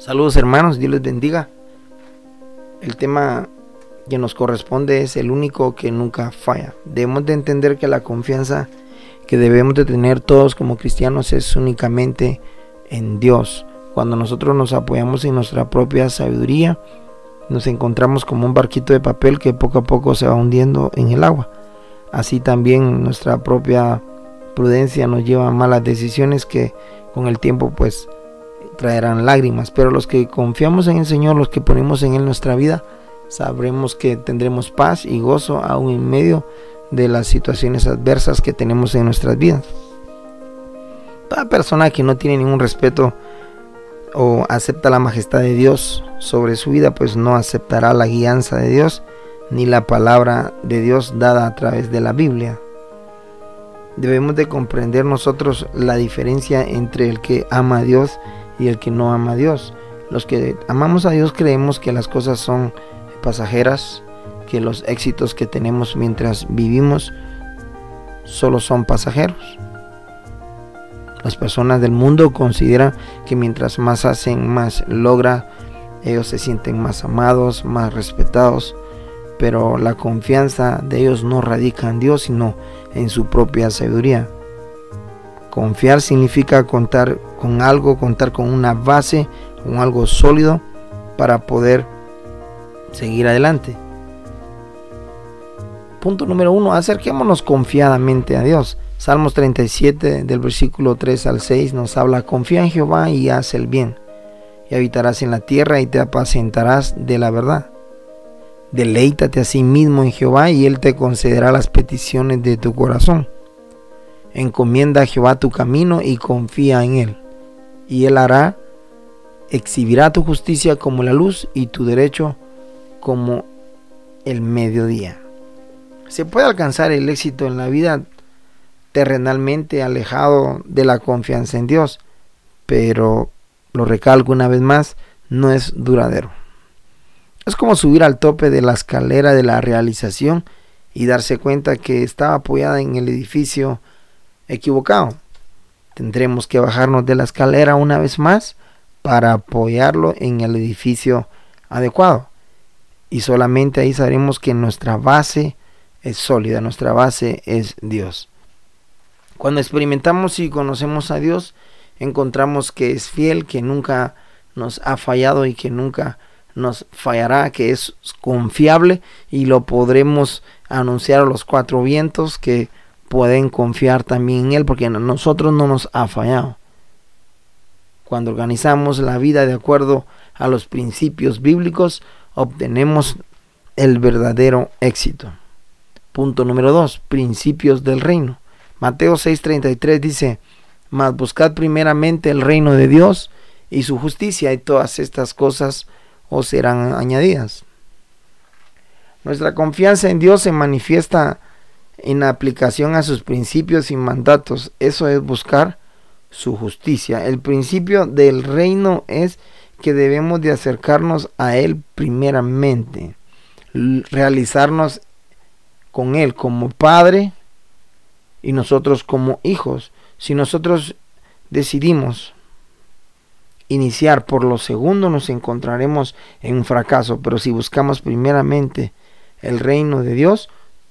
Saludos hermanos, Dios les bendiga. El tema que nos corresponde es el único que nunca falla. Debemos de entender que la confianza que debemos de tener todos como cristianos es únicamente en Dios. Cuando nosotros nos apoyamos en nuestra propia sabiduría, nos encontramos como un barquito de papel que poco a poco se va hundiendo en el agua. Así también nuestra propia prudencia nos lleva a malas decisiones que con el tiempo pues traerán lágrimas, pero los que confiamos en el Señor, los que ponemos en Él nuestra vida, sabremos que tendremos paz y gozo aún en medio de las situaciones adversas que tenemos en nuestras vidas. Toda persona que no tiene ningún respeto o acepta la majestad de Dios sobre su vida, pues no aceptará la guianza de Dios ni la palabra de Dios dada a través de la Biblia. Debemos de comprender nosotros la diferencia entre el que ama a Dios y el que no ama a Dios. Los que amamos a Dios creemos que las cosas son pasajeras, que los éxitos que tenemos mientras vivimos solo son pasajeros. Las personas del mundo consideran que mientras más hacen, más logra, ellos se sienten más amados, más respetados, pero la confianza de ellos no radica en Dios, sino en su propia sabiduría. Confiar significa contar con algo, contar con una base, con algo sólido para poder seguir adelante. Punto número uno, acerquémonos confiadamente a Dios. Salmos 37 del versículo 3 al 6 nos habla, confía en Jehová y haz el bien, y habitarás en la tierra y te apacentarás de la verdad. Deleítate a sí mismo en Jehová y Él te concederá las peticiones de tu corazón. Encomienda a Jehová tu camino y confía en Él. Y Él hará, exhibirá tu justicia como la luz y tu derecho como el mediodía. Se puede alcanzar el éxito en la vida terrenalmente alejado de la confianza en Dios, pero lo recalco una vez más, no es duradero. Es como subir al tope de la escalera de la realización y darse cuenta que estaba apoyada en el edificio equivocado. Tendremos que bajarnos de la escalera una vez más para apoyarlo en el edificio adecuado. Y solamente ahí sabremos que nuestra base es sólida, nuestra base es Dios. Cuando experimentamos y conocemos a Dios, encontramos que es fiel, que nunca nos ha fallado y que nunca nos fallará, que es confiable y lo podremos anunciar a los cuatro vientos que pueden confiar también en Él porque a nosotros no nos ha fallado. Cuando organizamos la vida de acuerdo a los principios bíblicos, obtenemos el verdadero éxito. Punto número 2. Principios del reino. Mateo 6:33 dice, mas buscad primeramente el reino de Dios y su justicia y todas estas cosas os serán añadidas. Nuestra confianza en Dios se manifiesta en aplicación a sus principios y mandatos. Eso es buscar su justicia. El principio del reino es que debemos de acercarnos a Él primeramente, realizarnos con Él como Padre y nosotros como hijos. Si nosotros decidimos iniciar por lo segundo, nos encontraremos en un fracaso, pero si buscamos primeramente el reino de Dios,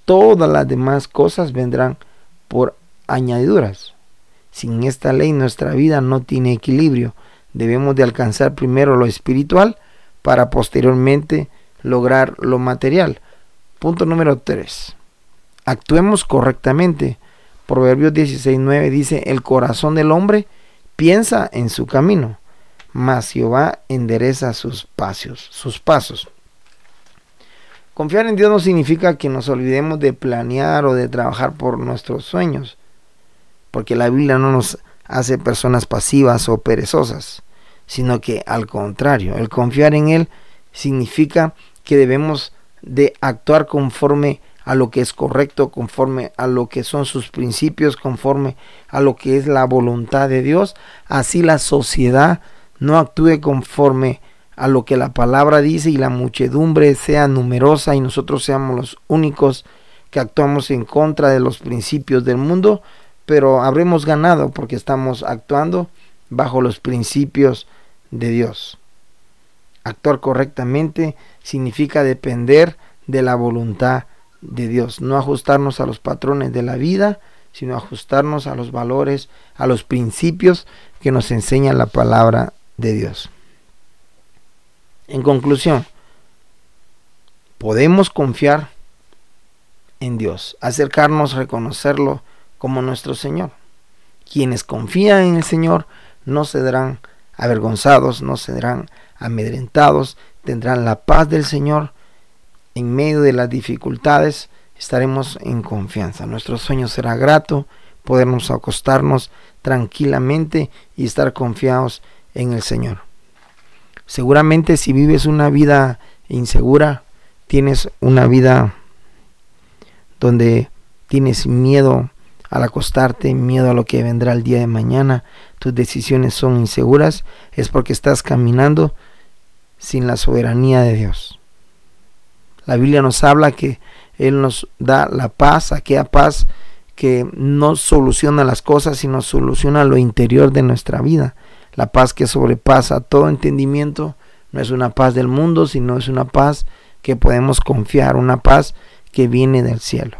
todas las demás cosas vendrán por añadiduras. Sin esta ley nuestra vida no tiene equilibrio. Debemos de alcanzar primero lo espiritual para posteriormente lograr lo material. Punto número 3. Actuemos correctamente. Proverbios 16.9 dice, el corazón del hombre piensa en su camino, mas Jehová endereza sus pasos, sus pasos. Confiar en Dios no significa que nos olvidemos de planear o de trabajar por nuestros sueños, porque la Biblia no nos hace personas pasivas o perezosas, sino que al contrario, el confiar en Él significa que debemos de actuar conforme a lo que es correcto, conforme a lo que son sus principios, conforme a lo que es la voluntad de Dios, así la sociedad no actúe conforme a lo que la palabra dice y la muchedumbre sea numerosa y nosotros seamos los únicos que actuamos en contra de los principios del mundo, pero habremos ganado porque estamos actuando bajo los principios de Dios. Actuar correctamente significa depender de la voluntad de Dios, no ajustarnos a los patrones de la vida, sino ajustarnos a los valores, a los principios que nos enseña la palabra de Dios. En conclusión, podemos confiar en Dios, acercarnos, reconocerlo como nuestro Señor. Quienes confían en el Señor no serán avergonzados, no serán amedrentados, tendrán la paz del Señor. En medio de las dificultades estaremos en confianza. Nuestro sueño será grato, podernos acostarnos tranquilamente y estar confiados en el Señor. Seguramente si vives una vida insegura, tienes una vida donde tienes miedo al acostarte, miedo a lo que vendrá el día de mañana, tus decisiones son inseguras, es porque estás caminando sin la soberanía de Dios. La Biblia nos habla que Él nos da la paz, aquella paz que no soluciona las cosas, sino soluciona lo interior de nuestra vida. La paz que sobrepasa todo entendimiento no es una paz del mundo, sino es una paz que podemos confiar, una paz que viene del cielo.